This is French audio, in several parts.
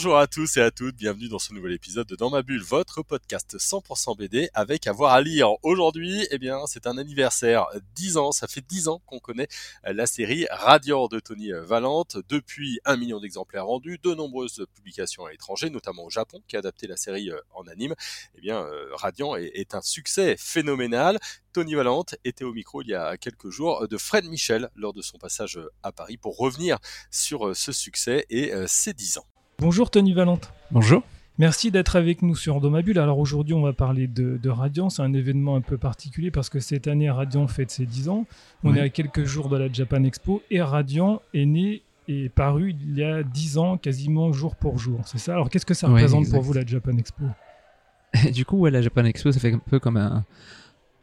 Bonjour à tous et à toutes, bienvenue dans ce nouvel épisode de Dans ma bulle, votre podcast 100% BD avec avoir à lire. Aujourd'hui, eh bien, c'est un anniversaire, 10 ans, ça fait 10 ans qu'on connaît la série Radiant de Tony Valente, depuis un million d'exemplaires vendus, de nombreuses publications à l'étranger, notamment au Japon, qui a adapté la série en anime. Eh bien, Radiant est, est un succès phénoménal. Tony Valente était au micro il y a quelques jours de Fred Michel lors de son passage à Paris pour revenir sur ce succès et ses 10 ans. Bonjour Tony Valente. Bonjour. Merci d'être avec nous sur Domabule. Alors aujourd'hui, on va parler de, de Radiant. C'est un événement un peu particulier parce que cette année, Radiant fête ses 10 ans. On Oui. est à quelques jours de la Japan Expo et Radiant est né et paru il y a 10 ans, quasiment jour pour jour. C'est ça? Alors qu'est-ce que ça représente exact. pour vous la Japan Expo? Et du coup, ouais, la Japan Expo, ça fait un peu comme un-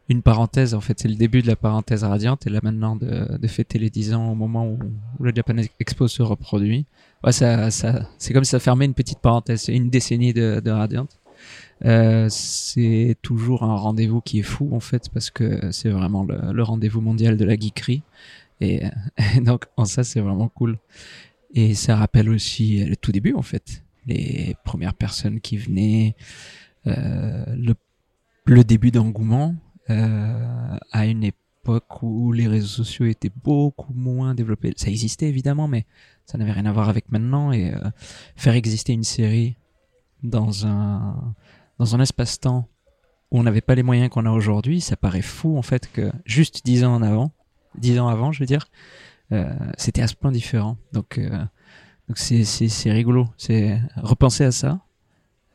une parenthèse. En fait, c'est le début de la parenthèse radiante. Et là, maintenant, de, de fêter les 10 ans au moment où, où la Japan Expo se reproduit. Ouais, ça, ça, c'est comme si ça fermait une petite parenthèse. Une décennie de, de radiante. Euh, c'est toujours un rendez-vous qui est fou, en fait, parce que c'est vraiment le, le rendez-vous mondial de la geekerie. Et, et donc, en ça, c'est vraiment cool. Et ça rappelle aussi le tout début, en fait. Les premières personnes qui venaient, euh, le, le début d'engouement à une époque où les réseaux sociaux étaient beaucoup moins développés. Ça existait évidemment, mais ça n'avait rien à voir avec maintenant. Et euh, faire exister une série dans un dans un espace-temps où on n'avait pas les moyens qu'on a aujourd'hui, ça paraît fou en fait que juste dix ans en avant, dix ans avant, je veux dire, euh, c'était à ce point différent. Donc euh, donc c'est c'est rigolo, c'est repenser à ça.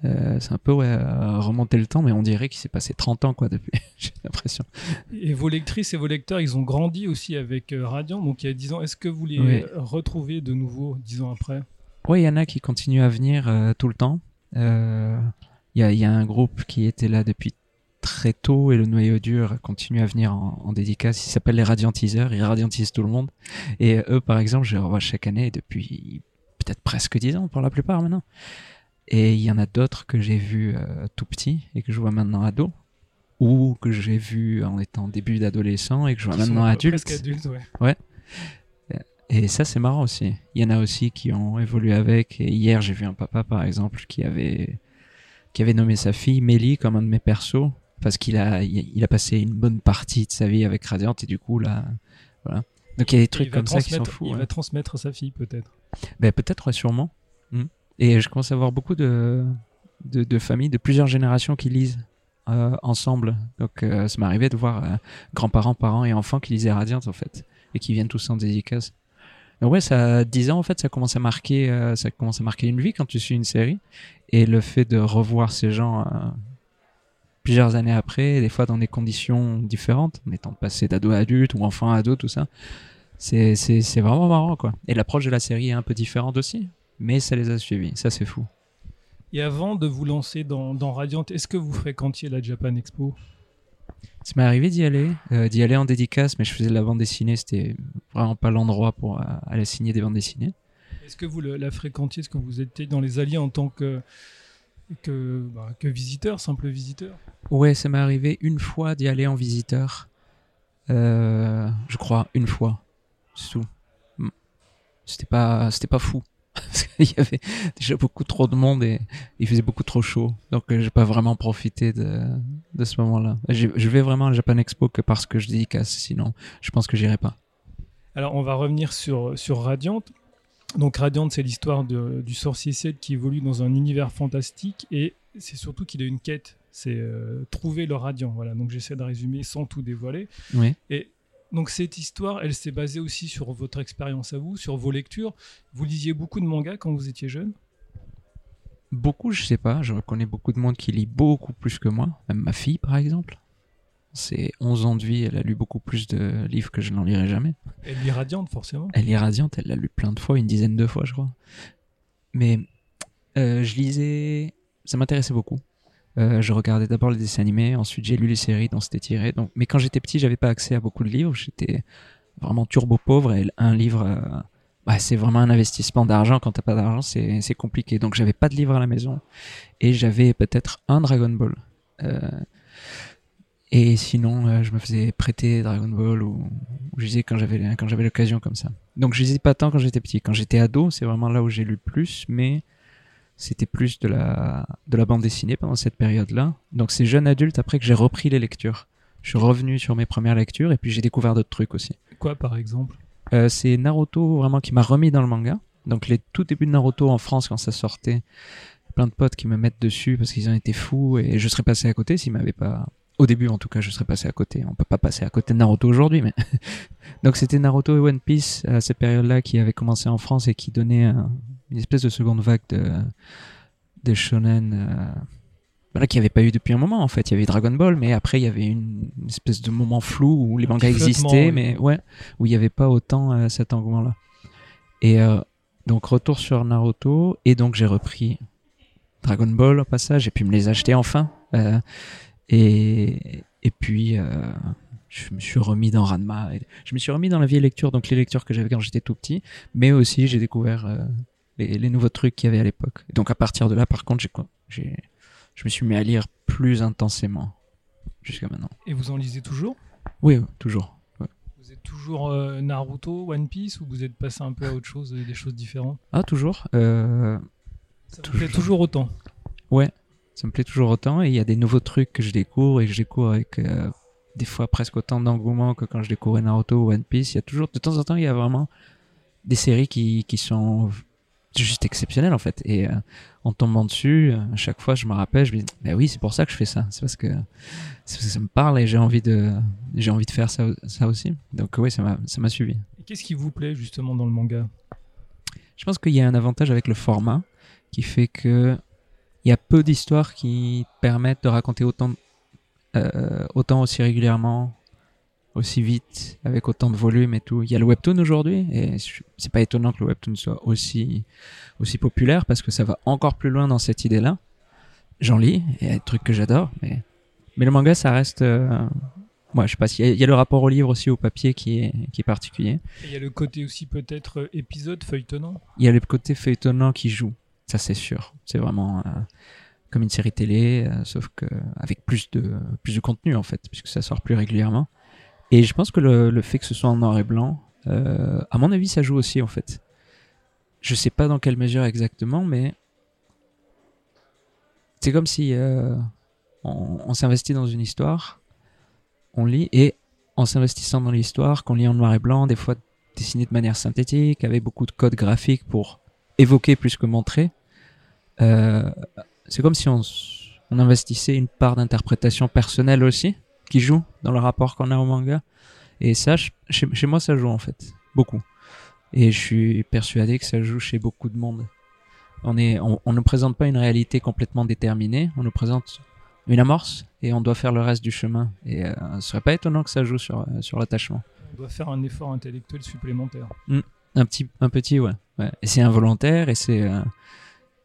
Euh, c'est un peu ouais, euh, remonter le temps, mais on dirait qu'il s'est passé 30 ans quoi depuis. J'ai l'impression. Et vos lectrices et vos lecteurs, ils ont grandi aussi avec euh, Radiant, donc il y a 10 ans. Est-ce que vous les Oui. retrouvez de nouveau 10 ans après? Ouais, il y en a qui continuent à venir euh, tout le temps. Euh, Il y, a, y a un groupe qui était là depuis très tôt et le noyau dur continue à venir en, en dédicace. Il s'appelle les Radiantiseurs. Ils radiantisent tout le monde. Et eux, par exemple, je les revois chaque année depuis peut-être presque 10 ans pour la plupart maintenant. Et il y en a d'autres que j'ai vus euh, tout petit et que je vois maintenant ado. Ou que j'ai vu en étant début d'adolescent et que je vois Qui maintenant adulte. Presque adultes, ouais. Et ça, c'est marrant aussi. Il y en a aussi qui ont évolué avec. Et hier, j'ai vu un papa, par exemple, qui avait, qui avait nommé sa fille Mélie comme un de mes persos. Parce qu'il a, il a passé une bonne partie de sa vie avec Radiant. Et du coup, là, voilà. Donc il y a des trucs comme ça qui sont fous. Il ouais. va transmettre sa fille peut-être. Ben, peut-être, ouais, sûrement. Mm. Et je commence à voir beaucoup de, de, familles, de plusieurs générations qui lisent euh, ensemble. Donc, euh, ça m'est arrivé de voir euh, grands-parents, parents et enfants qui lisaient Radiant, en fait, et qui viennent tous en dédicace. Mais ouais, ça, à 10 ans, en fait, ça commence à marquer, ça commence à marquer une vie quand tu suis une série. Et le fait de revoir ces gens plusieurs années après, des fois dans des conditions différentes, en étant passé d'ado à adulte ou enfant à ado, tout ça, c'est vraiment marrant, quoi. Et l'approche de la série est un peu différente aussi, mais ça les a suivis. Ça, c'est fou. Et avant de vous lancer dans, dans Radiant, est-ce que vous fréquentiez la Japan Expo? Ça m'est arrivé d'y aller, euh, d'y aller en dédicace, mais je faisais de la bande dessinée, c'était vraiment pas l'endroit pour euh, aller signer des bandes dessinées. Est-ce que vous le- la fréquentiez? Est-ce que vous étiez dans les alliés en tant que, que, bah, que visiteur, simple visiteur? Ouais, ça m'est arrivé une fois d'y aller en visiteur. Euh, je crois, une fois. C'est tout. Mm. C'était pas, c'était pas fou. Parce qu'il y avait déjà beaucoup trop de monde et il faisait beaucoup trop chaud. Donc euh, j'ai pas vraiment profité de, de ce moment-là. Je vais vraiment à la Japan Expo que parce que je dédicace, sinon je pense que j'irai pas. Alors, on va revenir sur, sur Radiant. Donc, Radiant, c'est l'histoire de- du sorcier Seth qui évolue dans un univers fantastique et c'est surtout qu'il a une quête. C'est euh, trouver le Radiant. Voilà. Donc, j'essaie de résumer sans tout dévoiler. Oui. Et donc cette histoire, elle s'est basée aussi sur votre expérience à vous, sur vos lectures. Vous lisiez beaucoup de mangas quand vous étiez jeune? Beaucoup, je sais pas. Je reconnais beaucoup de monde qui lit beaucoup plus que moi. Même ma fille, par exemple. C'est 11 ans de vie, elle a lu beaucoup plus de livres que je n'en lirai jamais. Elle lit Radiante, forcément. Elle est radiante, elle l'a lu plein de fois, une dizaine de fois, je crois. Mais euh, je lisais, ça m'intéressait beaucoup. Euh, je regardais d'abord les dessins animés, ensuite j'ai lu les séries dont c'était tiré. Donc, mais quand j'étais petit, j'avais pas accès à beaucoup de livres. J'étais vraiment turbo pauvre et un livre euh, bah, c'est vraiment un investissement d'argent. Quand t'as pas d'argent, c'est compliqué. Donc j'avais pas de livre à la maison et j'avais peut-être un Dragon Ball. Euh, et sinon, je me faisais prêter Dragon Ball ou, ou je quand j'avais quand j'avais l'occasion comme ça. Donc je lisais pas tant quand j'étais petit. Quand j'étais ado, c'est vraiment là où j'ai lu plus, mais c'était plus de la de la bande dessinée pendant cette période-là. Donc c'est jeune adulte après que j'ai repris les lectures. Je suis revenu sur mes premières lectures et puis j'ai découvert d'autres trucs aussi. Quoi, par exemple? Euh, c'est Naruto vraiment qui m'a remis dans le manga. Donc les tout débuts de Naruto en France quand ça sortait, plein de potes qui me mettent dessus parce qu'ils en étaient fous et je serais passé à côté s'ils m'avaient pas. Au début en tout cas, je serais passé à côté. On peut pas passer à côté de Naruto aujourd'hui, mais donc c'était Naruto et One Piece à cette période-là qui avait commencé en France et qui donnait un- une espèce de seconde vague de de shonen. Euh, voilà, qu'il n'y avait pas eu depuis un moment en fait. Il y avait Dragon Ball, mais après il y avait une, espèce de moment flou où les Un mangas existaient, oui. mais ouais, où il n'y avait pas autant euh, cet engouement-là. Et euh, donc retour sur Naruto, et donc j'ai repris Dragon Ball au passage, et puis me les acheter enfin. Euh, et, et puis je me suis remis dans Ranma. je me suis remis dans la vieille lecture, donc les lectures que j'avais quand j'étais tout petit, mais aussi j'ai découvert les, les nouveaux trucs qu'il y avait à l'époque. Donc à partir de là, par contre, j'ai, je me suis mis à lire plus intensément jusqu'à maintenant. Et vous en lisez toujours? Oui, toujours. Vous êtes toujours euh, Naruto, One Piece ou vous êtes passé un peu à autre chose, euh, des choses différentes? Ah, toujours. Euh, Ça vous Toujours. plaît toujours autant? Ça me plaît toujours autant et il y a des nouveaux trucs que je découvre et que je découvre avec euh, des fois presque autant d'engouement que quand je découvrais Naruto ou One Piece. Il y a toujours, de temps en temps, il y a vraiment des séries qui, qui sont juste exceptionnelles en fait. Et euh, en tombant dessus, euh, à chaque fois, je me rappelle, je me dis, bah oui, c'est pour ça que je fais ça. C'est parce que, c'est parce que ça me parle et j'ai envie de, j'ai envie de faire ça, ça aussi. Donc oui, ça m'a, ça m'a suivi. Qu'est-ce qui vous plaît justement dans le manga? Je pense qu'il y a un avantage avec le format qui fait que il y a peu d'histoires qui permettent de raconter autant, euh, autant aussi régulièrement, aussi vite, avec autant de volume et tout. Il y a le webtoon aujourd'hui et c'est pas étonnant que le webtoon soit aussi aussi populaire parce que ça va encore plus loin dans cette idée-là. J'en lis, il y a des trucs que j'adore, mais mais le manga ça reste, euh, moi je sais pas, s'il y a le rapport au livre aussi au papier qui est qui est particulier. Et Il y a le côté aussi peut-être euh, épisode feuilletonnant. il y a le côté feuilletonnant qui joue, ça c'est sûr. C'est vraiment euh, comme une série télé, euh, sauf que avec plus de plus de contenu en fait, puisque ça sort plus régulièrement. Et je pense que le, fait que ce soit en noir et blanc, euh, à mon avis, ça joue aussi en fait. Je sais pas dans quelle mesure exactement, mais c'est comme si euh, on, on s'investit dans une histoire, on lit et en s'investissant dans l'histoire, qu'on lit en noir et blanc, des fois dessiné de manière synthétique, avec beaucoup de codes graphiques pour évoquer plus que montrer. Euh, c'est comme si on investissait une part d'interprétation personnelle aussi, qui joue dans le rapport qu'on a au manga. Et ça, ch- chez, chez moi, ça joue en fait, beaucoup. Et je suis persuadé que ça joue chez beaucoup de monde. On est, on, on ne présente pas une réalité complètement déterminée, on nous présente une amorce et on doit faire le reste du chemin. Et euh, ce serait pas étonnant que ça joue sur, euh, sur l'attachement. On doit faire un effort intellectuel supplémentaire. Un petit, un petit, ouais. ouais. Et c'est involontaire et c'est euh,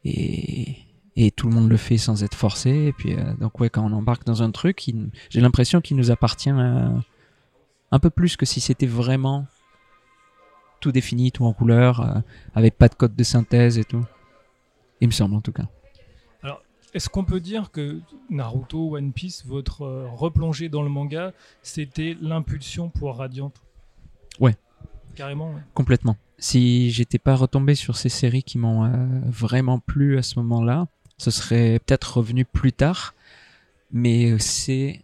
et et tout le monde le fait sans être forcé. Et puis euh, donc ouais, quand on embarque dans un truc, il- j'ai l'impression qu'il nous appartient euh, un peu plus que si c'était vraiment tout défini, tout en couleur, euh, avec pas de code de synthèse et tout. Il me semble en tout cas. Est-ce qu'on peut dire que Naruto, One Piece, votre replongée dans le manga, c'était l'impulsion pour Radiant? Ouais. Carrément, ouais. Complètement. Si j'étais pas retombé sur ces séries qui m'ont vraiment plu à ce moment-là, ce serait peut-être revenu plus tard. Mais c'est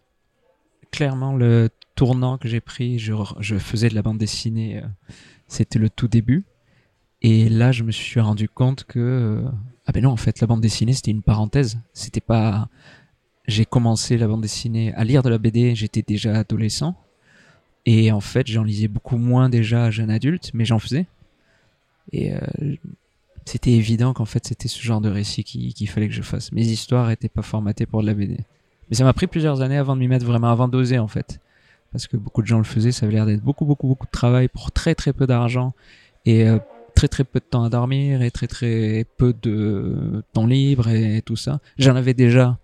clairement le tournant que j'ai pris. Je, faisais de la bande dessinée, euh, c'était le tout début. Et là, je me suis rendu compte que euh, ah ben non, en fait, la bande dessinée c'était une parenthèse. C'était pas. J'ai commencé la bande dessinée à lire de la BD. J'étais déjà adolescent. Et en fait, j'en lisais beaucoup moins déjà jeune adulte, mais j'en faisais. Et euh, c'était évident qu'en fait, c'était ce genre de récit qui- qu'il fallait que je fasse. Mes histoires étaient pas formatées pour de la BD. Mais ça m'a pris plusieurs années avant de m'y mettre vraiment, avant d'oser en fait. Parce que beaucoup de gens le faisaient, ça avait l'air d'être beaucoup, beaucoup, beaucoup de travail pour très, très peu d'argent. Et euh, très, très peu de temps à dormir et très, très peu de temps libre et tout ça. J'en avais déjà.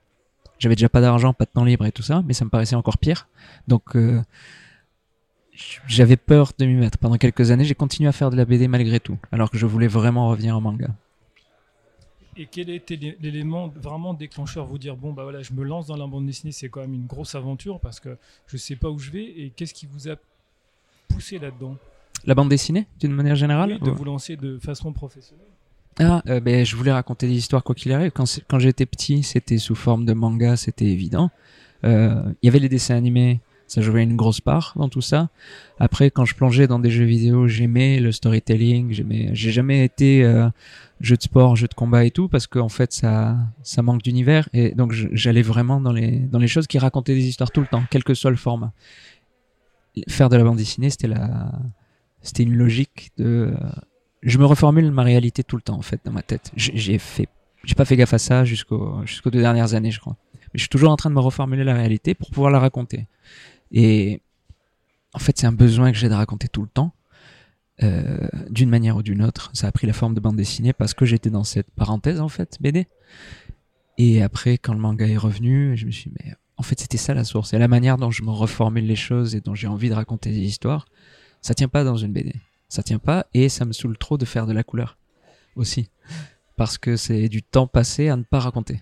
J'avais déjà pas d'argent, pas de temps libre et tout ça, mais ça me paraissait encore pire. Donc, euh, j'avais peur de m'y mettre. Pendant quelques années, j'ai continué à faire de la BD malgré tout, alors que je voulais vraiment revenir au manga. Et quel était l'é- l'élément vraiment déclencheur Vous dire, bon, bah voilà, je me lance dans la bande dessinée, c'est quand même une grosse aventure parce que je sais pas où je vais. Et qu'est-ce qui vous a poussé là-dedans? La bande dessinée, d'une manière générale Oui, De ou- vous lancer de façon professionnelle Ah, euh, ben, je voulais raconter des histoires quoi qu'il arrive. Quand j'étais petit, c'était sous forme de manga, c'était évident. Euh, Il y avait les dessins animés, ça jouait une grosse part dans tout ça. Après, quand je plongeais dans des jeux vidéo, j'aimais le storytelling, j'ai jamais été euh, jeu de sport, jeu de combat et tout, parce qu'en fait, ça, ça manque d'univers. Et donc, j'allais vraiment dans les, dans les choses qui racontaient des histoires tout le temps, quel que soit le format. Faire de la bande dessinée, c'était la, c'était une logique de, je me reformule ma réalité tout le temps en fait dans ma tête. J'ai fait, j'ai pas fait gaffe à ça jusqu'au jusqu'aux deux dernières années, je crois. Mais je suis toujours en train de me reformuler la réalité pour pouvoir la raconter. Et en fait, c'est un besoin que j'ai de raconter tout le temps, euh, d'une manière ou d'une autre. Ça a pris la forme de bande dessinée parce que j'étais dans cette parenthèse en fait BD. Et après, quand le manga est revenu, je me suis dit, mais en fait, c'était ça la source. Et la manière dont je me reformule les choses et dont j'ai envie de raconter des histoires, ça tient pas dans une BD ça tient pas et ça me saoule trop de faire de la couleur aussi parce que c'est du temps passé à ne pas raconter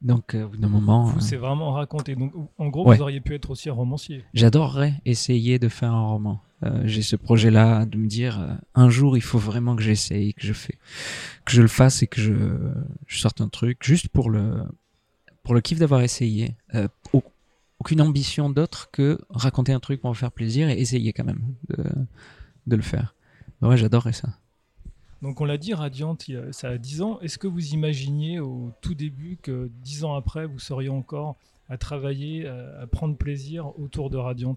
donc euh, au bout d'un moment Vous, euh, c'est vraiment raconté. Donc, en gros, Ouais. vous auriez pu être aussi romancier. j'adorerais essayer de faire un roman Euh, j'ai ce projet là de me dire euh, un jour il faut vraiment que j'essaye que je fais que je le fasse et que je, je sorte un truc juste pour le pour le kiff d'avoir essayé Euh, au- aucune ambition d'autre que raconter un truc pour me faire plaisir et essayer quand même de, de le faire ouais j'adorerais ça Donc, on l'a dit, Radiant, ça a 10 ans. Est-ce que vous imaginiez au tout début que 10 ans après, vous seriez encore à travailler, à, à prendre plaisir autour de Radiant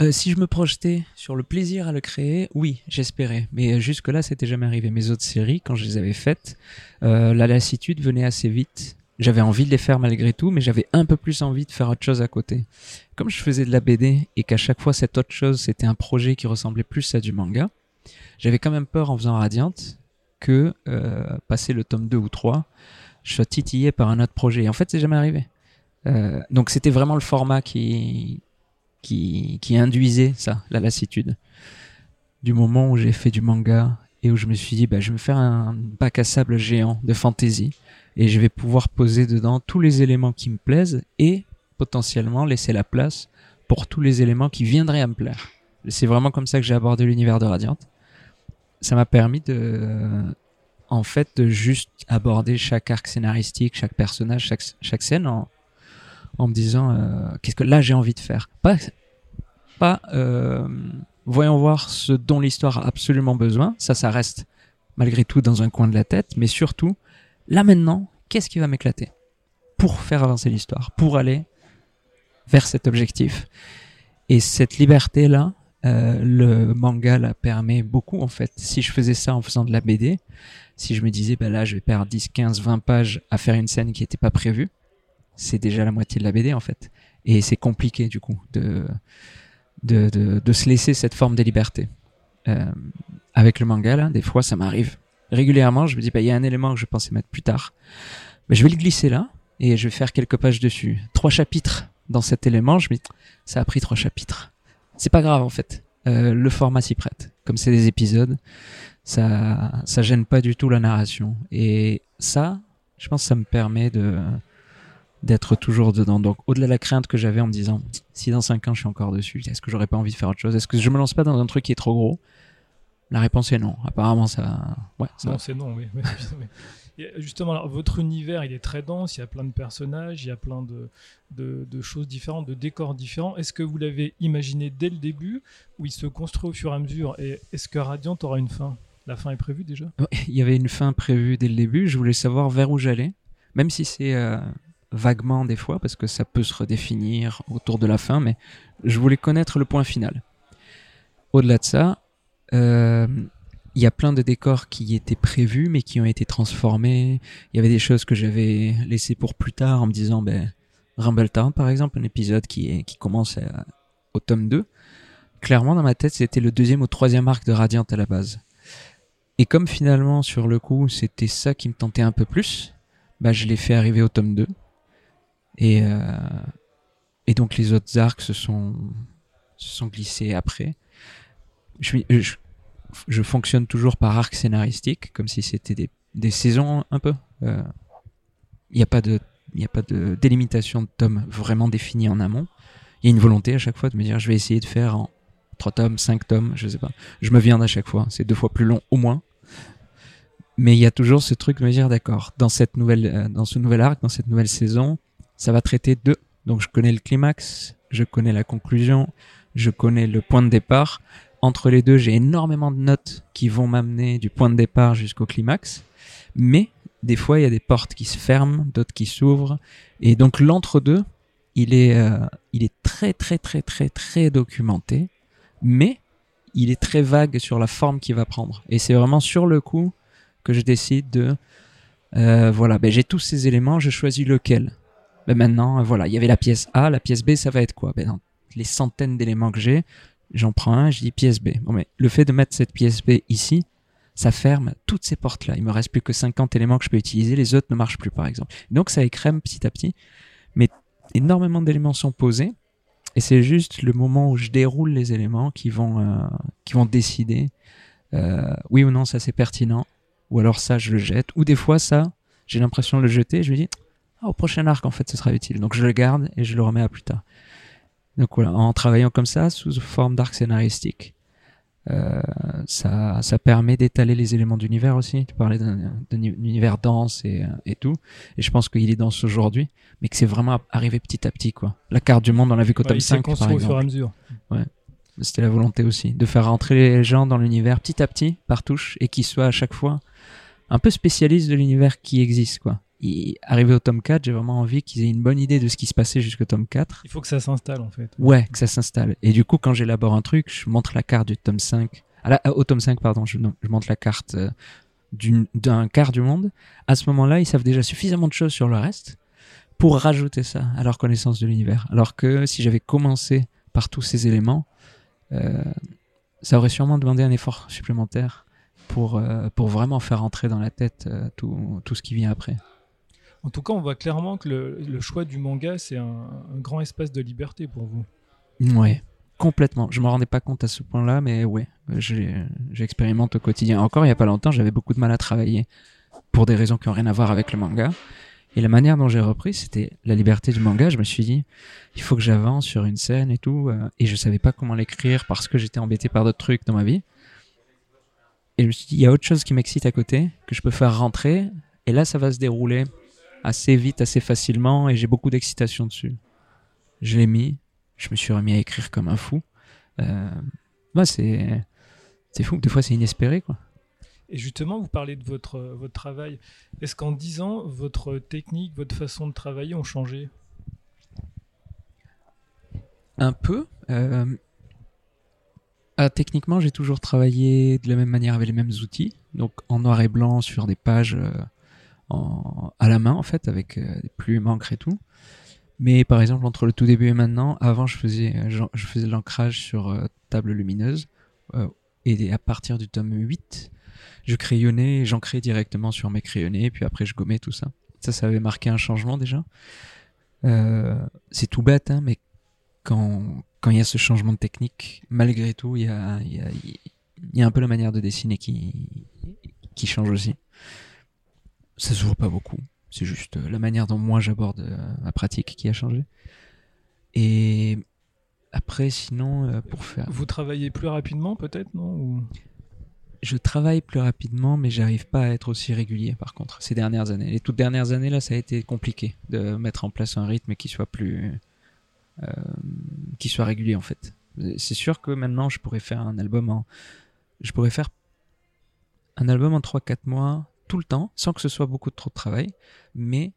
Euh, si je me projetais sur le plaisir à le créer, oui, j'espérais. Mais euh, jusque-là, c'était jamais arrivé. Mes autres séries, quand je les avais faites, euh, la lassitude venait assez vite. J'avais envie de les faire malgré tout, mais j'avais un peu plus envie de faire autre chose à côté. Comme je faisais de la BD et qu'à chaque fois cette autre chose, c'était un projet qui ressemblait plus à du manga, j'avais quand même peur en faisant Radiant que, euh, passer le tome 2 ou 3, je sois titillé par un autre projet. Et en fait, c'est jamais arrivé. Euh, donc c'était vraiment le format qui, qui, qui induisait ça, la lassitude. Du moment où j'ai fait du manga et où je me suis dit, bah, je vais me faire un bac à sable géant de fantasy et je vais pouvoir poser dedans tous les éléments qui me plaisent et potentiellement laisser la place pour tous les éléments qui viendraient à me plaire. C'est vraiment comme ça que j'ai abordé l'univers de Radiant. Ça m'a permis de, en fait, de juste aborder chaque arc scénaristique, chaque personnage, chaque, chaque scène en, en me disant euh, qu'est-ce que là j'ai envie de faire. Pas, pas euh, voyons voir ce dont l'histoire a absolument besoin. Ça, ça reste malgré tout dans un coin de la tête, mais surtout là maintenant, qu'est-ce qui va m'éclater pour faire avancer l'histoire, pour aller vers cet objectif. Et cette liberté là, euh, le manga la permet beaucoup en fait. Si je faisais ça en faisant de la BD, si je me disais bah là je vais perdre 10, 15, 20 pages à faire une scène qui n'était pas prévue, c'est déjà la moitié de la BD en fait. Et c'est compliqué du coup de, de, de, se laisser cette forme de liberté. Euh, avec le manga des fois ça m'arrive régulièrement, je me dis bah il y a un élément que je pensais mettre plus tard, bah, je vais le glisser là et je vais faire quelques pages dessus. Trois chapitres dans cet élément, je ça a pris trois chapitres. C'est pas grave en fait. Euh, le format s'y prête. Comme c'est des épisodes, ça ça gêne pas du tout la narration. Et ça, je pense que ça me permet de d'être toujours dedans. Donc au-delà de la crainte que j'avais en me disant si dans cinq ans je suis encore dessus, est-ce que j'aurais pas envie de faire autre chose? Est-ce que je me lance pas dans un truc qui est trop gros? La réponse est non. Apparemment ça ouais, ça Non, c'est non, oui. Et justement, votre univers, il est très dense, il y a plein de personnages, il y a plein de, choses différentes, de décors différents. Est-ce que vous l'avez imaginé dès le début ou il se construit au fur et à mesure Et est-ce que Radiant aura une fin? La fin est prévue déjà? Il y avait une fin prévue dès le début. Je voulais savoir vers où j'allais, même si c'est euh, vaguement des fois, parce que ça peut se redéfinir autour de la fin, mais je voulais connaître le point final. Au-delà de ça, euh, il y a plein de décors qui étaient prévus, mais qui ont été transformés. Il y avait des choses que j'avais laissées pour plus tard en me disant, ben, Rumbletown, par exemple, un épisode qui, qui commence au tome 2. Clairement, dans ma tête, c'était le deuxième ou troisième arc de Radiant à la base. Et comme finalement, sur le coup, c'était ça qui me tentait un peu plus, bah, je l'ai fait arriver au tome 2. Et, euh, et donc les autres arcs se sont se sont glissés après. Je, je, je fonctionne toujours par arc scénaristique, comme si c'était des, des saisons un peu. Euh, Il n'y a pas de, il a pas de délimitation de tomes vraiment définie en amont. Il y a une volonté à chaque fois de me dire, je vais essayer de faire en 3 tomes, 5 tomes, je sais pas. Je me viens à chaque fois. C'est deux fois plus long au moins. Mais il y a toujours ce truc de me dire, d'accord, dans cette nouvelle, euh, dans ce nouvel arc, dans cette nouvelle saison, ça va traiter de. Donc je connais le climax, je connais la conclusion, je connais le point de départ. Entre les deux, j'ai énormément de notes qui vont m'amener du point de départ jusqu'au climax. Mais des fois, il y a des portes qui se ferment, d'autres qui s'ouvrent. Et donc l'entre-deux, il est, euh, très très très très très documenté, mais il est très vague sur la forme qu'il va prendre. Et c'est vraiment sur le coup que je décide de, euh, voilà, ben j'ai tous ces éléments, je choisis lequel. Ben maintenant, euh, voilà, il y avait la pièce A, la pièce B, ça va être quoi? Ben les centaines d'éléments que j'ai, j'en prends un, je dis pièce B. Bon, mais le fait de mettre cette pièce B ici, ça ferme toutes ces portes-là. Il me reste plus que 50 éléments que je peux utiliser, les autres ne marchent plus, par exemple. Donc ça écrème petit à petit, mais énormément d'éléments sont posés, et c'est juste le moment où je déroule les éléments qui vont, euh, qui vont décider euh, oui ou non ça c'est pertinent, ou alors ça je le jette, ou des fois ça j'ai l'impression de le jeter, je me dis ah, au prochain arc en fait ce sera utile, donc je le garde et je le remets à plus tard. Donc voilà, en travaillant comme ça sous forme d'arc scénaristique, euh, ça, ça permet d'étaler les éléments d'univers aussi. Tu parlais d'un univers dense et, et tout, et je pense qu'il est dense aujourd'hui, mais que c'est vraiment arrivé petit à petit quoi. La carte du monde on l'a vu qu'au Ouais, tome il s'est 5 par construit au fur et exemple. à mesure. C'était la volonté aussi, de faire rentrer les gens dans l'univers petit à petit, par touche, et qu'ils soient à chaque fois un peu spécialistes de l'univers qui existe, quoi. Et arrivé au tome 4, j'ai vraiment envie qu'ils aient une bonne idée de ce qui se passait jusqu'au tome 4. Il faut que ça s'installe en fait. Ouais, que ça s'installe. Et du coup, quand j'élabore un truc, je montre la carte du tome 5. Ah au tome 5, pardon, je, non, je montre la carte euh, d'un quart du monde. À ce moment-là, ils savent déjà suffisamment de choses sur le reste pour rajouter ça à leur connaissance de l'univers. Alors que si j'avais commencé par tous ces éléments, euh, ça aurait sûrement demandé un effort supplémentaire pour, euh, pour vraiment faire entrer dans la tête euh, tout, tout ce qui vient après. En tout cas, on voit clairement que le, choix du manga, c'est un, grand espace de liberté pour vous. Ouais, complètement. Je me rendais pas compte à ce point-là, mais ouais, j'expérimente au quotidien. Encore il y a pas longtemps, j'avais beaucoup de mal à travailler pour des raisons qui ont rien à voir avec le manga. Et la manière dont j'ai repris, c'était la liberté du manga. Je me suis dit, il faut que j'avance sur une scène et tout, euh, et je savais pas comment l'écrire parce que j'étais embêté par d'autres trucs dans ma vie. Et je me suis dit, il y a autre chose qui m'excite à côté que je peux faire rentrer, et là, ça va se dérouler assez vite, assez facilement, et j'ai beaucoup d'excitation dessus. Je l'ai mis, je me suis remis à écrire comme un fou. Euh, ouais, c'est c'est fou. Des fois, c'est inespéré, quoi. Et justement, vous parlez de votre, euh, votre travail. Est-ce qu'en 10 ans, votre technique, votre façon de travailler ont changé? Un peu. euh, ah, techniquement, j'ai toujours travaillé de la même manière avec les mêmes outils, donc en noir et blanc sur des pages euh, en, à la main en fait, avec euh, des plumes, encre et tout. Mais par exemple, entre le tout début et maintenant, avant, je faisais, euh, je, je faisais l'ancrage sur euh, table lumineuse, euh, et à partir du tome 8, je crayonnais, j'ancrais directement sur mes crayonnés, puis après je gommais tout ça. Ça, ça avait marqué un changement déjà. Euh, c'est tout bête, hein, mais quand quand il y a ce changement de technique, malgré tout, il y a, il y, a, il y a un peu la manière de dessiner qui, qui change aussi. Ça se voit pas beaucoup. C'est juste euh, la manière dont moi j'aborde euh, ma pratique qui a changé. Et après, sinon, euh, pour faire. Vous travaillez plus rapidement, peut-être, non Ou- Je travaille plus rapidement, mais j'arrive pas à être aussi régulier par contre, ces dernières années. Les toutes dernières années, là, ça a été compliqué de mettre en place un rythme qui soit plus. euh, qui soit régulier en fait. C'est sûr que maintenant, je pourrais faire un album en. Je pourrais faire un album en 3-4 mois, tout le temps, sans que ce soit beaucoup trop de travail, mais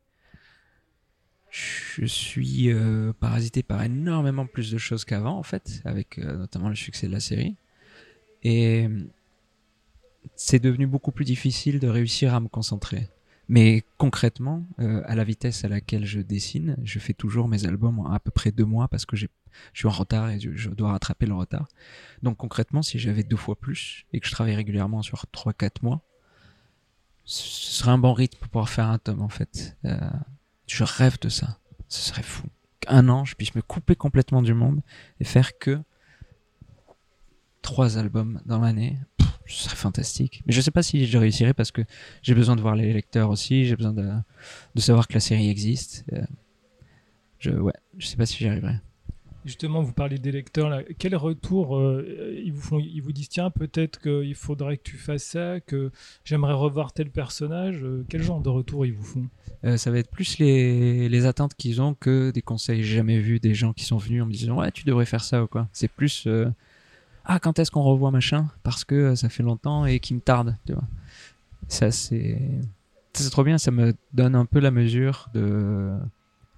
je suis euh, parasité par énormément plus de choses qu'avant en fait, avec euh, notamment le succès de la série. Et c'est devenu beaucoup plus difficile de réussir à me concentrer. Mais concrètement, euh, à la vitesse à laquelle je dessine, je fais toujours mes albums à peu près deux mois parce que je suis en retard et je, je dois rattraper le retard. Donc concrètement, si j'avais deux fois plus et que je travaille régulièrement sur trois, quatre mois, ce serait un bon rythme pour pouvoir faire un tome en fait. Euh, je rêve de ça. Ce serait fou. Qu'un an, je puisse me couper complètement du monde et faire que trois albums dans l'année, ce serait fantastique. Mais je sais pas si je réussirais parce que j'ai besoin de voir les lecteurs aussi, j'ai besoin de, de savoir que la série existe. Euh, je, ouais, je sais pas si j'y arriverai. Justement, vous parlez des lecteurs. Là. Quel retour euh, ils vous font Ils vous disent tiens, peut-être qu'il faudrait que tu fasses ça, que j'aimerais revoir tel personnage. Euh, quel genre de retour ils vous font? Euh, ça va être plus les, les attentes qu'ils ont que des conseils. Jamais vu des gens qui sont venus en me disant ouais tu devrais faire ça ou quoi. C'est plus euh, ah quand est-ce qu'on revoit machin? Parce que ça fait longtemps et qui me tarde. Tu vois. Ça c'est c'est trop bien. Ça me donne un peu la mesure de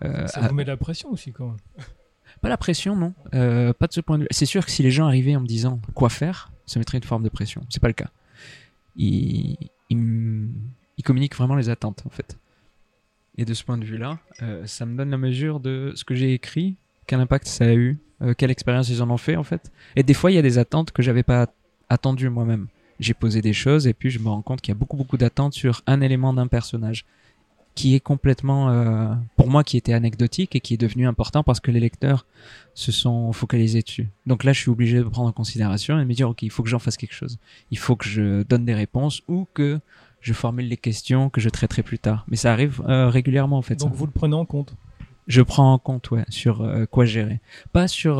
Ça à- vous met de la pression aussi quand même. Pas la pression, non. Euh, pas de ce point de vue. C'est sûr que si les gens arrivaient en me disant quoi faire, ça mettrait une forme de pression. C'est pas le cas. Ils, communiquent vraiment les attentes, en fait. Et de ce point de vue-là, euh, ça me donne la mesure de ce que j'ai écrit, quel impact ça a eu, euh, quelle expérience ils en ont fait, en fait. Et des fois, il y a des attentes que j'avais pas attendues moi-même. J'ai posé des choses et puis je me rends compte qu'il y a beaucoup, beaucoup d'attentes sur un élément d'un personnage qui est complètement, euh, pour moi, qui était anecdotique et qui est devenu important parce que les lecteurs se sont focalisés dessus. Donc là, je suis obligé de prendre en considération et de me dire, ok, il faut que j'en fasse quelque chose. Il faut que je donne des réponses ou que je formule les questions que je traiterai plus tard. Mais ça arrive euh, régulièrement, en fait. Donc ça. vous le prenez en compte. Je prends en compte, ouais, sur euh, quoi gérer. Pas sur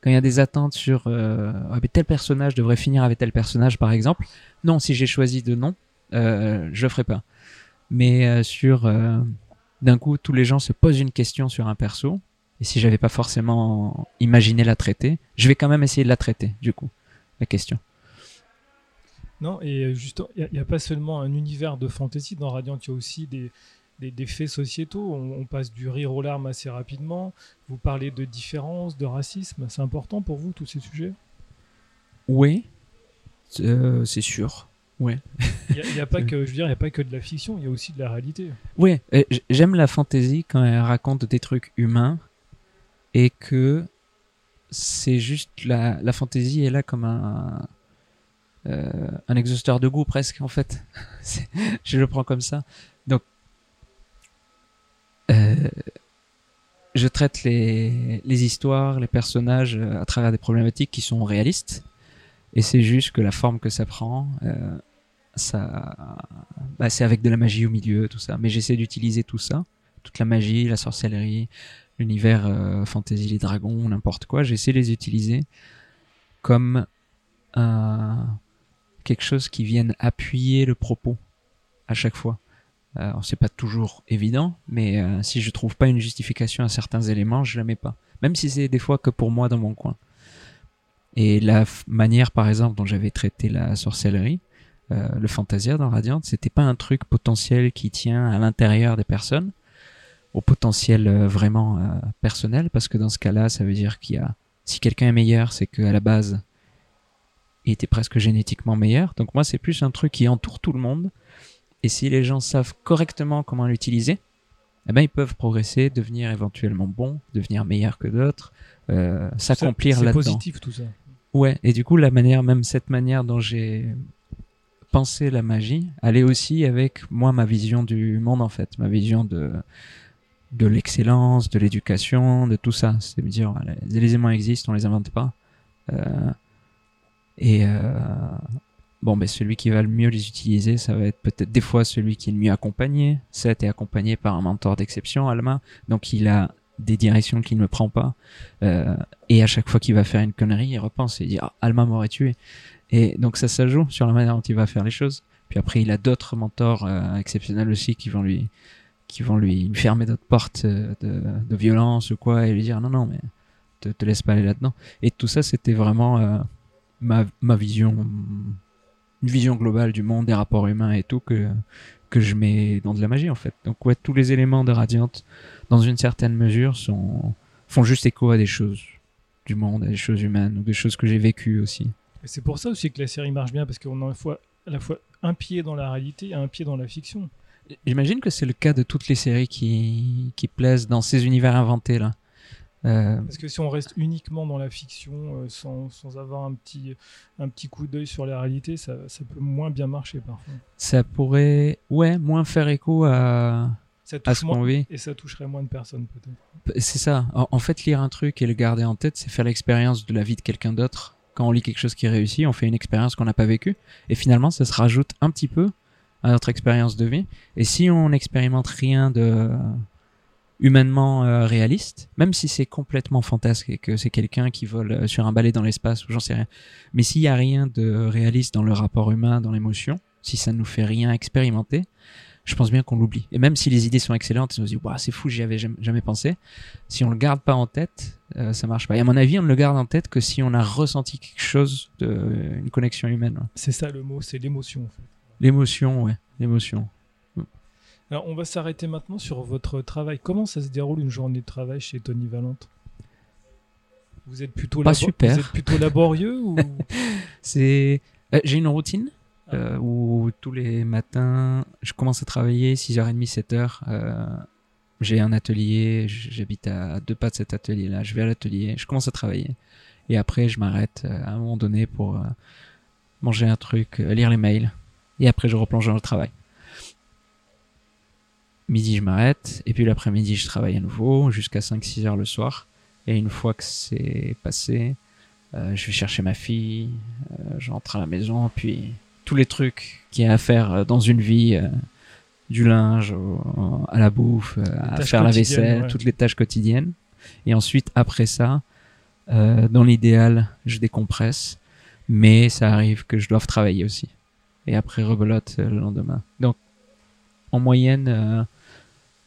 quand il y a des attentes sur ah, mais tel personnage devrait finir avec tel personnage, par exemple. Non, si j'ai choisi de non, je le ferai pas. Mais euh, sur euh, d'un coup, tous les gens se posent une question sur un perso, et si j'avais pas forcément imaginé la traiter, je vais quand même essayer de la traiter, du coup, la question. Non, et euh, juste, il n'y a, pas seulement un univers de fantasy dans Radiant, il y a aussi des, des, des faits sociétaux. On, on passe du rire aux larmes assez rapidement. Vous parlez de différence, de racisme. C'est important pour vous, tous ces sujets? Oui, euh, c'est sûr. Ouais. Il n'y a, a, pas que, je veux dire, il a pas que de la fiction, il y a aussi de la réalité. Ouais, euh, j'aime la fantaisie quand elle raconte des trucs humains et que c'est juste la, la fantaisie est là comme un euh, un exhausteur de goût presque en fait. Je le prends comme ça. Donc euh, je traite les, les histoires, les personnages euh, à travers des problématiques qui sont réalistes et c'est juste que la forme que ça prend euh, ça bah, c'est avec de la magie au milieu, tout ça. Mais j'essaie d'utiliser tout ça, toute la magie, la sorcellerie, l'univers euh, fantasy, les dragons, n'importe quoi. J'essaie de les utiliser comme un- quelque chose qui vienne appuyer le propos à chaque fois. Euh, c'est pas toujours évident, mais euh, si je trouve pas une justification à certains éléments, je la mets pas. Même si c'est des fois que pour moi dans mon coin. Et la manière, par exemple, dont j'avais traité la sorcellerie, euh, le Fantasia dans Radiant, c'était pas un truc potentiel qui tient à l'intérieur des personnes, au potentiel euh, vraiment euh, personnel, parce que dans ce cas-là, ça veut dire qu'il y a, si quelqu'un est meilleur, c'est qu'à la base, il était presque génétiquement meilleur. Donc moi, c'est plus un truc qui entoure tout le monde, et si les gens savent correctement comment l'utiliser, eh ben ils peuvent progresser, devenir éventuellement bons, devenir meilleurs que d'autres, s'accomplir C'est là-dedans. positif tout ça. Ouais, et du coup, la manière, même cette manière dont j'ai pensé la magie, allait aussi avec moi ma vision du monde en fait, ma vision de de l'excellence, de l'éducation, de tout ça. C'est me dire, les, aimants existent, on les invente pas. Euh, et euh, bon, ben celui qui va le mieux les utiliser, ça va être peut-être des fois celui qui est le mieux accompagné. Seth est accompagné par un mentor d'exception, Alma, donc il a des directions qu'il ne prend pas. Euh, et à chaque fois qu'il va faire une connerie, il repense et il dit ah, Alma m'aurait tué. Et donc ça, ça joue sur la manière dont il va faire les choses. Puis après, il a d'autres mentors euh, exceptionnels aussi qui vont lui, qui vont lui fermer d'autres portes euh, de, violence ou quoi et lui dire non non mais te, te laisse pas aller là-dedans. Et tout ça, c'était vraiment euh, ma, ma vision, une vision globale du monde, des rapports humains et tout que que je mets dans de la magie en fait. Donc ouais, tous les éléments de Radiant, dans une certaine mesure, sont font juste écho à des choses du monde, à des choses humaines ou des choses que j'ai vécues aussi. C'est pour ça aussi que la série marche bien, parce qu'on a à la fois, à la fois un pied dans la réalité et un pied dans la fiction. J'imagine que c'est le cas de toutes les séries qui, qui plaisent dans ces univers inventés là. Euh, Parce que si on reste uniquement dans la fiction, euh, sans, sans avoir un petit, un petit coup d'œil sur la réalité, ça, ça peut moins bien marcher parfois. ça pourrait, ouais, moins faire écho à, Ça à ce qu'on vit. et ça toucherait moins de personnes peut-être. C'est ça. En, en fait, lire un truc et le garder en tête, c'est faire l'expérience de la vie de quelqu'un d'autre quand on lit quelque chose qui réussit, on fait une expérience qu'on n'a pas vécue. Et finalement, ça se rajoute un petit peu à notre expérience de vie. Et si on n'expérimente rien de humainement euh, réaliste, même si c'est complètement fantasque et que c'est quelqu'un qui vole euh, sur un balai dans l'espace ou j'en sais rien, mais s'il y a rien de réaliste dans le rapport humain, dans l'émotion, si ça nous fait rien expérimenter, je pense bien qu'on l'oublie. Et même si les idées sont excellentes, on se dit, wow, c'est fou, j'y avais jamais, jamais pensé. Si on le garde pas en tête, euh, ça marche pas. Et à mon avis, on ne le garde en tête que si on a ressenti quelque chose de, une connexion humaine. ouais. C'est ça le mot, c'est l'émotion. en fait. L'émotion, ouais, l'émotion. Alors, on va s'arrêter maintenant sur votre travail. Comment ça se déroule une journée de travail chez Tony Valente? Vous êtes plutôt, Pas super. Vous êtes plutôt laborieux ou C'est, euh, j'ai une routine. Euh, où tous les matins, je commence à travailler 6h30, 7h. Euh, j'ai un atelier, j'habite à deux pas de cet atelier-là. Je vais à l'atelier, je commence à travailler. Et après, je m'arrête euh, à un moment donné pour euh, manger un truc, euh, lire les mails. Et après, je replonge dans le travail. Midi, je m'arrête. Et puis l'après-midi, je travaille à nouveau jusqu'à 5-6 heures le soir. Et une fois que c'est passé, euh, je vais chercher ma fille, euh, je à la maison, puis tous les trucs qu'il y a à faire euh, dans une vie, euh, du linge au- à la bouffe, euh, à faire la vaisselle, ouais. toutes les tâches quotidiennes. Et ensuite, après ça, euh, dans l'idéal, je décompresse, mais ça arrive que je doive travailler aussi. Et après, rebelote le lendemain. Donc, en moyenne, euh,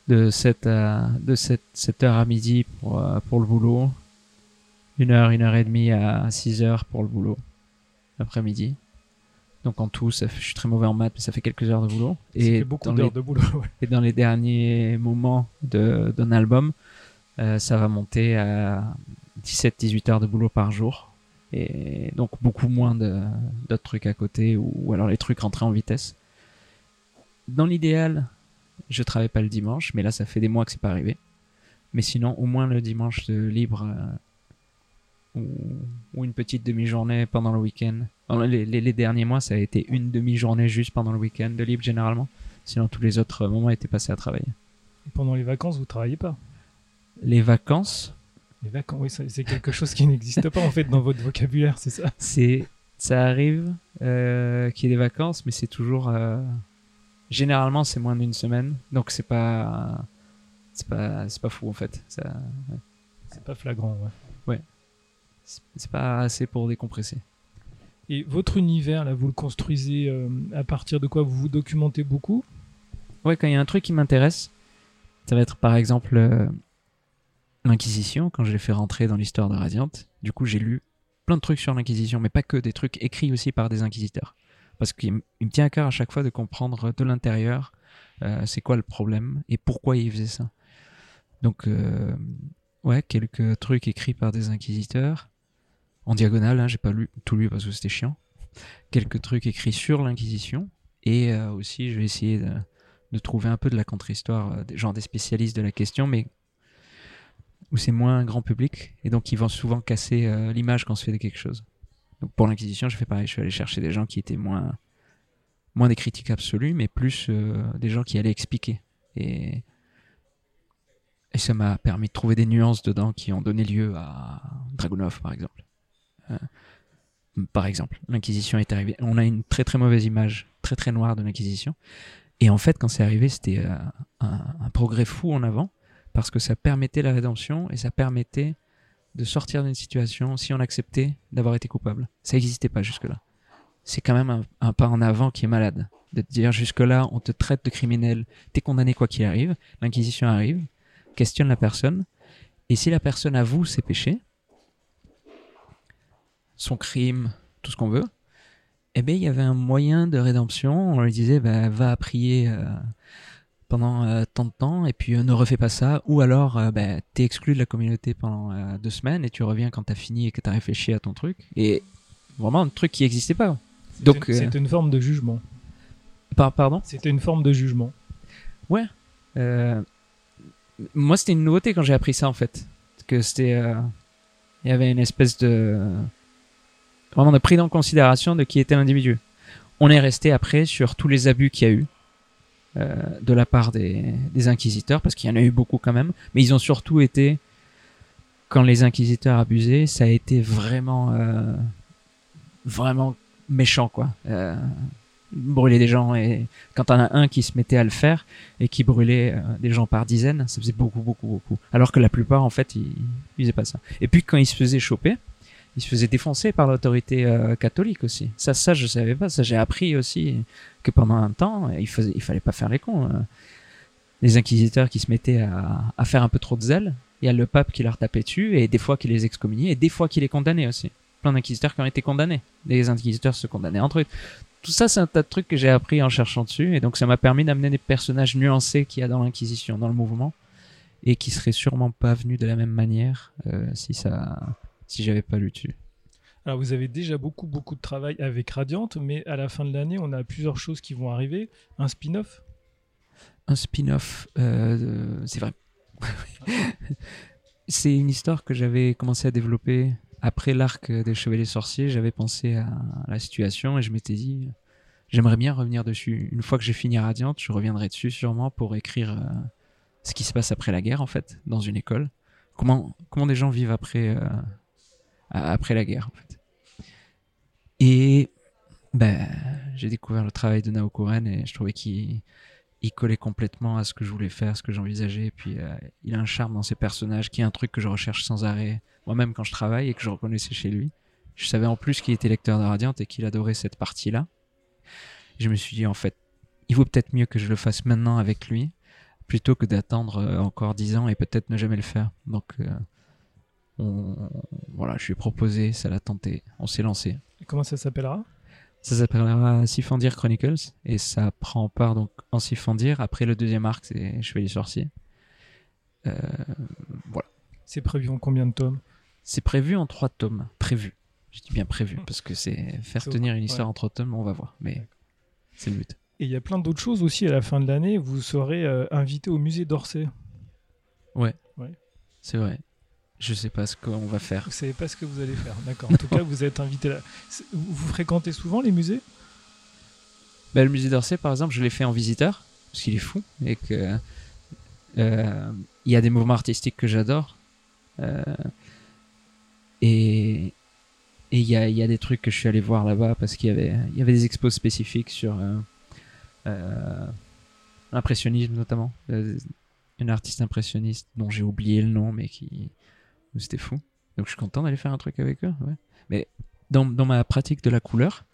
de 7 à de 7, 7 heures à midi pour, pour le boulot, une heure, une heure et demie à 6 heures pour le boulot, l'après-midi. Donc en tout, ça fait- je suis très mauvais en maths, mais ça fait quelques heures de boulot. Ça fait Et beaucoup dans, d'heures les, de boulot ouais. et dans les derniers moments de- d'un album, euh, ça va monter à 17-18 heures de boulot par jour. Et donc beaucoup moins d'autres trucs à côté, ou, ou alors les trucs rentrés en vitesse. Dans l'idéal, je travaille pas le dimanche, mais là ça fait des mois que c'est pas arrivé. Mais sinon, au moins le dimanche de libre euh, ou, ou une petite demi-journée pendant le week-end. Les, les- les derniers mois, ça a été une demi-journée juste pendant le week-end de libre généralement. Sinon, tous les autres moments étaient passés à travailler. Et Pendant les vacances, vous travaillez pas? Les vacances, Les vacances, oui, c'est quelque chose qui n'existe pas en fait dans votre vocabulaire, c'est ça? C'est ça arrive euh, qu'il y ait des vacances, mais c'est toujours euh, généralement c'est moins d'une semaine, donc c'est pas c'est pas c'est pas fou en fait. Ça, C'est pas flagrant, ouais. c'est c'est pas assez pour décompresser. Et votre univers, là, vous le construisez euh, à partir de quoi? Vous vous documentez beaucoup? Ouais, quand il y a un truc qui m'intéresse, ça va être par exemple euh, l'Inquisition, quand je l'ai fait rentrer dans l'histoire de Radiant. Du coup, j'ai lu plein de trucs sur l'Inquisition, mais pas que des trucs écrits aussi par des inquisiteurs. Parce qu'il me tient à cœur à chaque fois de comprendre de l'intérieur euh, c'est quoi le problème et pourquoi ils faisaient ça. Donc, ouais, quelques trucs écrits par des inquisiteurs. En diagonale, hein, j'ai pas lu tout lu parce que c'était chiant. Quelques trucs écrits sur l'Inquisition. Et euh, aussi, je vais essayer de, trouver un peu de la contre-histoire, euh, des genre des spécialistes de la question, mais où c'est moins grand public, et donc ils vont souvent casser euh, l'image quand on se fait de quelque chose. Donc pour l'Inquisition, je fais pareil, je suis allé chercher des gens qui étaient moins, moins des critiques absolues, mais plus euh, des gens qui allaient expliquer. Et, et ça m'a permis de trouver des nuances dedans qui ont donné lieu à Dragunov, par exemple. Euh, par exemple, l'Inquisition est arrivée. On a une très très mauvaise image, très très noire de l'Inquisition. Et en fait, quand c'est arrivé, c'était euh, un, progrès fou en avant, parce que ça permettait la rédemption et ça permettait de sortir d'une situation si on acceptait d'avoir été coupable. Ça n'existait pas jusque-là. C'est quand même un, pas en avant qui est malade. De dire jusque-là, on te traite de criminel, t'es condamné quoi qu'il arrive, l'Inquisition arrive, questionne la personne, et si la personne avoue ses péchés, son crime, tout ce qu'on veut, eh bien, il y avait un moyen de rédemption. On lui disait, bah, va prier euh, pendant euh, tant de temps et puis euh, ne refais pas ça. Ou alors, bah, t'es exclu de la communauté pendant deux semaines et tu reviens quand t'as fini et que t'as réfléchi à ton truc. Et vraiment, un truc qui n'existait pas. Donc, C'était- C'était une forme de jugement. Par- pardon? C'était une forme de jugement. Euh, moi, c'était une nouveauté quand j'ai appris ça, en fait. Que c'était. Il y avait une espèce de. Vraiment de prise en considération de qui était l'individu. On est resté après sur tous les abus qu'il y a eu euh, de la part des, des inquisiteurs, parce qu'il y en a eu beaucoup quand même, mais ils ont surtout été. Quand les inquisiteurs abusaient, ça a été vraiment. euh, vraiment méchant, quoi. Euh, brûler des gens et quand t'en as un qui se mettait à le faire et qui brûlait euh, des gens par dizaines, ça faisait beaucoup, beaucoup, beaucoup. Alors que la plupart, en fait, ils, ils faisaient pas ça. Et puis quand il se faisait choper, il se faisait défoncer par l'autorité euh, catholique aussi. Ça, ça, je savais pas. Ça, j'ai appris aussi que pendant un temps, il faisait, il fallait pas faire les cons. hein. Les inquisiteurs qui se mettaient à, à faire un peu trop de zèle, il y a le pape qui leur tapait dessus et des fois qui les excommuniait et des fois qui les condamnait aussi. Plein d'inquisiteurs qui ont été condamnés. Les inquisiteurs se condamnaient entre eux. Tout ça, c'est un tas de trucs que j'ai appris en cherchant dessus et donc ça m'a permis d'amener des personnages nuancés qu'il y a dans l'inquisition, dans le mouvement et qui seraient sûrement pas venus de la même manière euh, si ça, si j'avais pas lu dessus. Alors vous avez déjà beaucoup beaucoup de travail avec Radiant, mais à la fin de l'année, on a plusieurs choses qui vont arriver. Un spin-off? un spin-off, euh, c'est vrai. c'est une histoire que j'avais commencé à développer après l'arc des Chevaliers Sorciers. J'avais pensé à la situation et je m'étais dit, j'aimerais bien revenir dessus. Une fois que j'ai fini Radiant, je reviendrai dessus sûrement pour écrire euh, ce qui se passe après la guerre, en fait, dans une école. Comment, comment des gens vivent après, euh, après la guerre, en fait. Et ben, j'ai découvert le travail de Naoko Ren et je trouvais qu'il il collait complètement à ce que je voulais faire, ce que j'envisageais. Et puis, euh, il a un charme dans ses personnages qui est un truc que je recherche sans arrêt, moi-même quand je travaille et que je reconnaissais chez lui. Je savais en plus qu'il était lecteur de Radiant et qu'il adorait cette partie-là. Je me suis dit, en fait, il vaut peut-être mieux que je le fasse maintenant avec lui, plutôt que d'attendre euh, encore dix ans et peut-être ne jamais le faire. Donc, euh, on- voilà, je lui ai proposé, ça l'a tenté, on s'est lancé. Et comment ça s'appellera? Ça s'appellera Sifandir Chronicles et ça prend part donc en Sifandir. Après le deuxième arc, c'est Chevalier Sorcier. Euh, voilà. C'est prévu en combien de tomes? C'est prévu en trois tomes. Prévu. Je dis bien prévu parce que c'est faire tenir une histoire ouais. en trois tomes, on va voir. Mais c'est le but. Et il y a plein d'autres choses aussi à la fin de l'année. Vous serez euh, invité au musée d'Orsay. C'est vrai. Je sais pas ce qu'on va faire. Vous savez pas ce que vous allez faire, d'accord. En tout cas, vous êtes invité là. Vous fréquentez souvent les musées? Bah, le musée d'Orsay, par exemple, je l'ai fait en visiteur, parce qu'il est fou, et que euh, il y a des mouvements artistiques que j'adore. Euh, et il y a, il y a des trucs que je suis allé voir là-bas parce qu'il y avait, il y avait des expos spécifiques sur euh, l'impressionnisme notamment. Une artiste impressionniste dont j'ai oublié le nom, mais qui. C'était fou. Donc je suis content d'aller faire un truc avec eux. Mais dans, dans ma pratique de la couleur,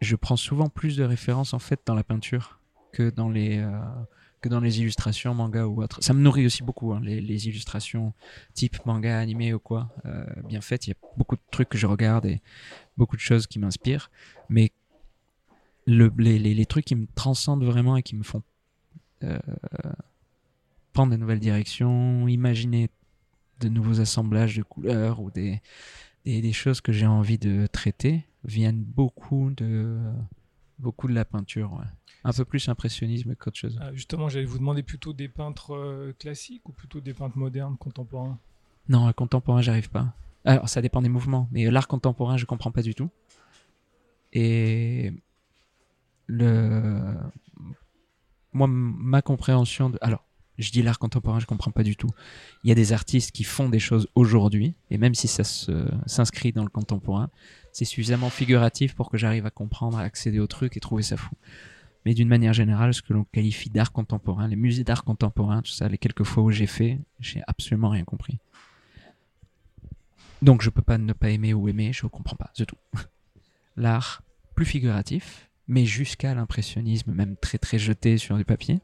je prends souvent plus de références en fait dans la peinture que dans les euh, que dans les illustrations manga ou autre. Ça me nourrit aussi beaucoup hein, les, illustrations type manga animé ou quoi euh, bien faites. Il y a beaucoup de trucs que je regarde et beaucoup de choses qui m'inspirent, mais le, les, les, les trucs qui me transcendent vraiment et qui me font euh, prendre de nouvelles directions, imaginer de nouveaux assemblages de couleurs ou des, des, des choses que j'ai envie de traiter viennent beaucoup de beaucoup de la peinture ouais. un peu plus impressionnisme qu'autre chose. Ah, Justement, j'allais vous demander plutôt des peintres euh, classiques ou plutôt des peintres modernes, contemporains? Non le contemporain j'arrive pas. Alors ça dépend des mouvements mais l'art contemporain je comprends pas du tout. Et le moi ma compréhension de alors je dis l'art contemporain je comprends pas du tout. Il y a des artistes qui font des choses aujourd'hui et même si ça s'inscrit dans le contemporain c'est suffisamment figuratif pour que j'arrive à comprendre à accéder au truc et trouver ça fou. Mais d'une manière générale ce que l'on qualifie d'art contemporain les musées d'art contemporain tout ça les quelques fois où j'ai fait j'ai absolument rien compris. Donc je peux pas ne pas aimer ou aimer je comprends pas c'est tout. L'art plus figuratif mais jusqu'à l'impressionnisme même très très jeté sur du papier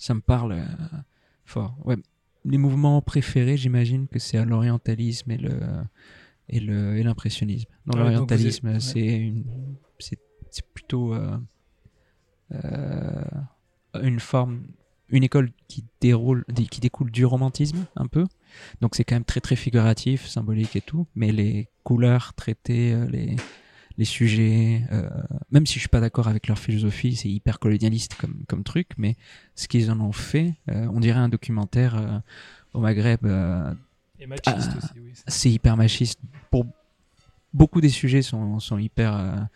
ça me parle euh, fort. Ouais. Les mouvements préférés j'imagine que c'est l'orientalisme et le et le et l'impressionnisme. Dans Ouais, vous l'orientalisme ouais. c'est une c'est c'est plutôt euh, euh, une forme une école qui déroule qui découle du romantisme un peu. Donc c'est quand même très très figuratif symbolique et tout. Mais les couleurs traitées les les sujets euh, même si je suis pas d'accord avec leur philosophie c'est hyper colonialiste comme comme truc mais ce qu'ils en ont fait euh, on dirait un documentaire euh, au Maghreb Et machistes Ah. aussi, oui. c'est- hyper machiste. Pour beaucoup des sujets sont, sont hyper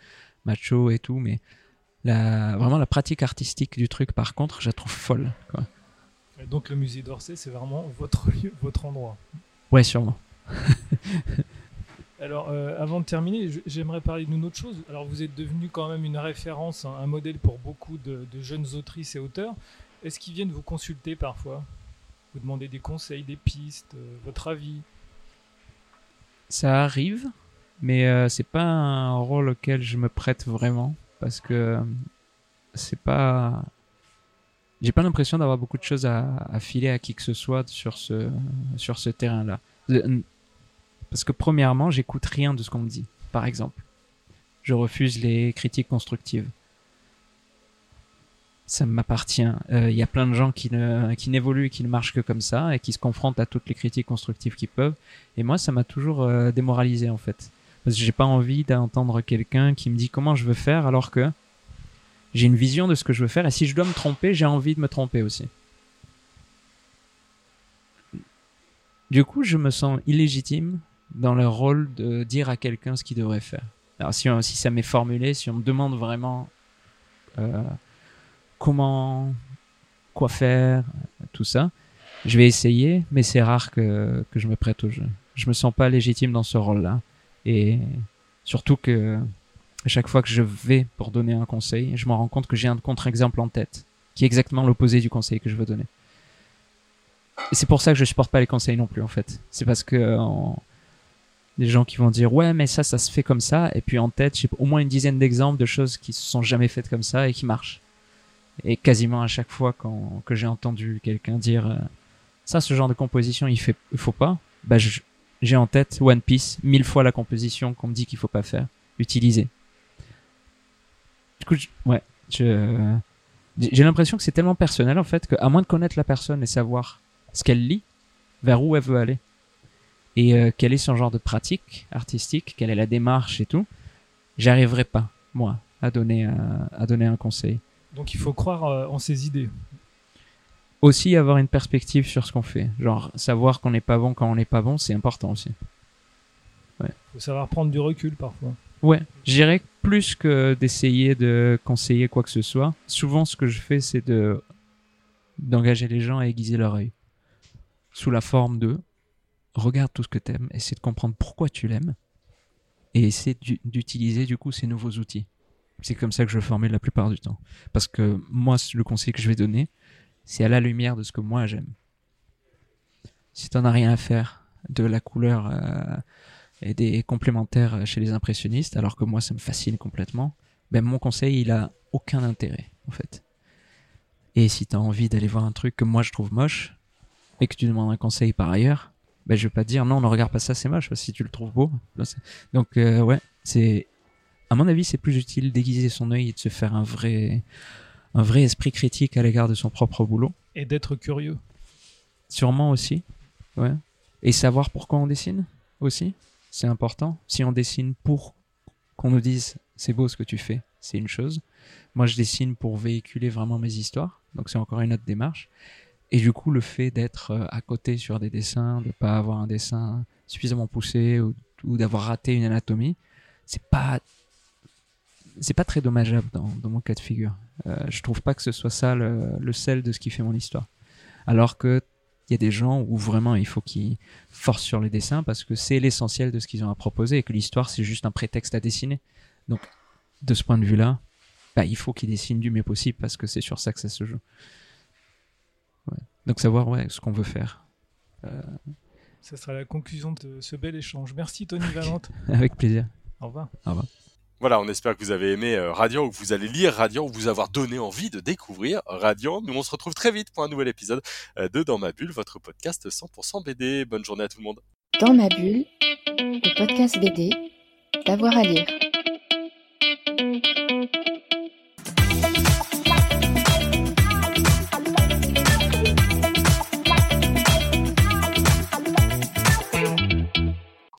macho et tout, mais la, vraiment la pratique artistique du truc, par contre, je la trouve folle. Quoi. Et Donc le musée d'Orsay, c'est vraiment votre lieu, votre endroit. Ouais, sûrement. Alors, euh, avant de terminer, j'aimerais parler d'une autre chose. Alors, vous êtes devenu quand même une référence, un, un modèle pour beaucoup de, de jeunes autrices et auteurs. Est-ce qu'ils viennent vous consulter parfois? Vous demander des conseils, des pistes, euh, votre avis? Ça arrive, mais euh, c'est pas un rôle auquel je me prête vraiment parce que euh, c'est pas. J'ai pas l'impression d'avoir beaucoup de choses à, à filer à qui que ce soit sur ce sur ce terrain-là. Parce que premièrement, j'écoute rien de ce qu'on me dit. Par exemple, je refuse les critiques constructives. Ça m'appartient. Euh, Il y a plein de gens qui ne qui n'évoluent, qui ne marchent que comme ça et qui se confrontent à toutes les critiques constructives qu'ils peuvent. Et moi, ça m'a toujours euh, démoralisé en fait. Parce que j'ai pas envie d'entendre quelqu'un qui me dit comment je veux faire alors que j'ai une vision de ce que je veux faire et si je dois me tromper, j'ai envie de me tromper aussi. Du coup, je me sens illégitime dans le rôle de dire à quelqu'un ce qu'il devrait faire. Alors si, si ça m'est formulé, si on me demande vraiment euh, comment, quoi faire, tout ça, je vais essayer, mais c'est rare que, que je me prête au jeu. Je me sens pas légitime dans ce rôle-là. Et surtout que à chaque fois que je vais pour donner un conseil, je me rends compte que j'ai un contre-exemple en tête, qui est exactement l'opposé du conseil que je veux donner. Et c'est pour ça que je supporte pas les conseils non plus, en fait. C'est parce que des gens qui vont dire ouais, mais ça, ça se fait comme ça, et puis en tête, j'ai au moins une dizaine d'exemples de choses qui se sont jamais faites comme ça et qui marchent. Et quasiment à chaque fois quand, que j'ai entendu quelqu'un dire euh, ça, ce genre de composition, il fait, il faut pas, bah j'ai en tête One Piece, mille fois la composition qu'on me dit qu'il faut pas faire, utiliser. Du coup, je- ouais, je, j'ai l'impression que c'est tellement personnel en fait qu'à moins de connaître la personne et savoir ce qu'elle lit, vers où elle veut aller, et euh, quel est son genre de pratique artistique, quelle est la démarche et tout, j'arriverai pas moi à donner un, à donner un conseil. Donc, il faut croire euh, en ses idées. Aussi avoir une perspective sur ce qu'on fait, genre savoir qu'on n'est pas bon quand on n'est pas bon, c'est important aussi. Il faut savoir prendre du recul parfois. Ouais, que plus que d'essayer de conseiller quoi que ce soit, souvent ce que je fais c'est de d'engager les gens à aiguiser leur œil sous la forme de regarde tout ce que t'aimes, essaie de comprendre pourquoi tu l'aimes et essaie d'u- d'utiliser du coup ces nouveaux outils. C'est comme ça que je le formule la plupart du temps. Parce que moi, le conseil que je vais donner, c'est à la lumière de ce que moi j'aime. Si t'en as rien à faire de la couleur euh, et des complémentaires chez les impressionnistes, alors que moi ça me fascine complètement, ben mon conseil il a aucun intérêt en fait. Et si t'as envie d'aller voir un truc que moi je trouve moche et que tu demandes un conseil par ailleurs, ben je vais pas te dire non ne regarde pas ça c'est moche si tu le trouves beau. Donc euh, ouais c'est à mon avis c'est plus utile d'aiguiser son œil et de se faire un vrai un vrai esprit critique à l'égard de son propre boulot. Et d'être curieux. Sûrement aussi. Ouais. Et savoir pourquoi on dessine aussi. C'est important. Si on dessine pour qu'on nous dise c'est beau ce que tu fais, c'est une chose. Moi, je dessine pour véhiculer vraiment mes histoires. Donc, c'est encore une autre démarche. Et du coup, le fait d'être euh, à côté sur des dessins, de pas avoir un dessin suffisamment poussé ou, d'avoir raté une anatomie, c'est pas c'est pas très dommageable dans, mon cas de figure. Euh, je trouve pas que ce soit ça le, le sel de ce qui fait mon histoire. Alors que il y a des gens où vraiment il faut qu'ils forcent sur les dessins parce que c'est l'essentiel de ce qu'ils ont à proposer et que l'histoire c'est juste un prétexte à dessiner. Donc de ce point de vue-là, bah, il faut qu'ils dessinent du mieux possible parce que c'est sur ça que ça se joue. Donc savoir ouais, ce qu'on veut faire. Euh, Ça sera la conclusion de ce bel échange. Merci Tony Valente. avec plaisir. Au revoir. Voilà, on espère que vous avez aimé euh, Radiant ou que vous allez lire Radiant ou vous avoir donné envie de découvrir Radiant. Nous, on se retrouve très vite pour un nouvel épisode euh, de Dans ma bulle, votre podcast 100% BD. Bonne journée à tout le monde. Dans ma bulle, le podcast BD, d'avoir à lire.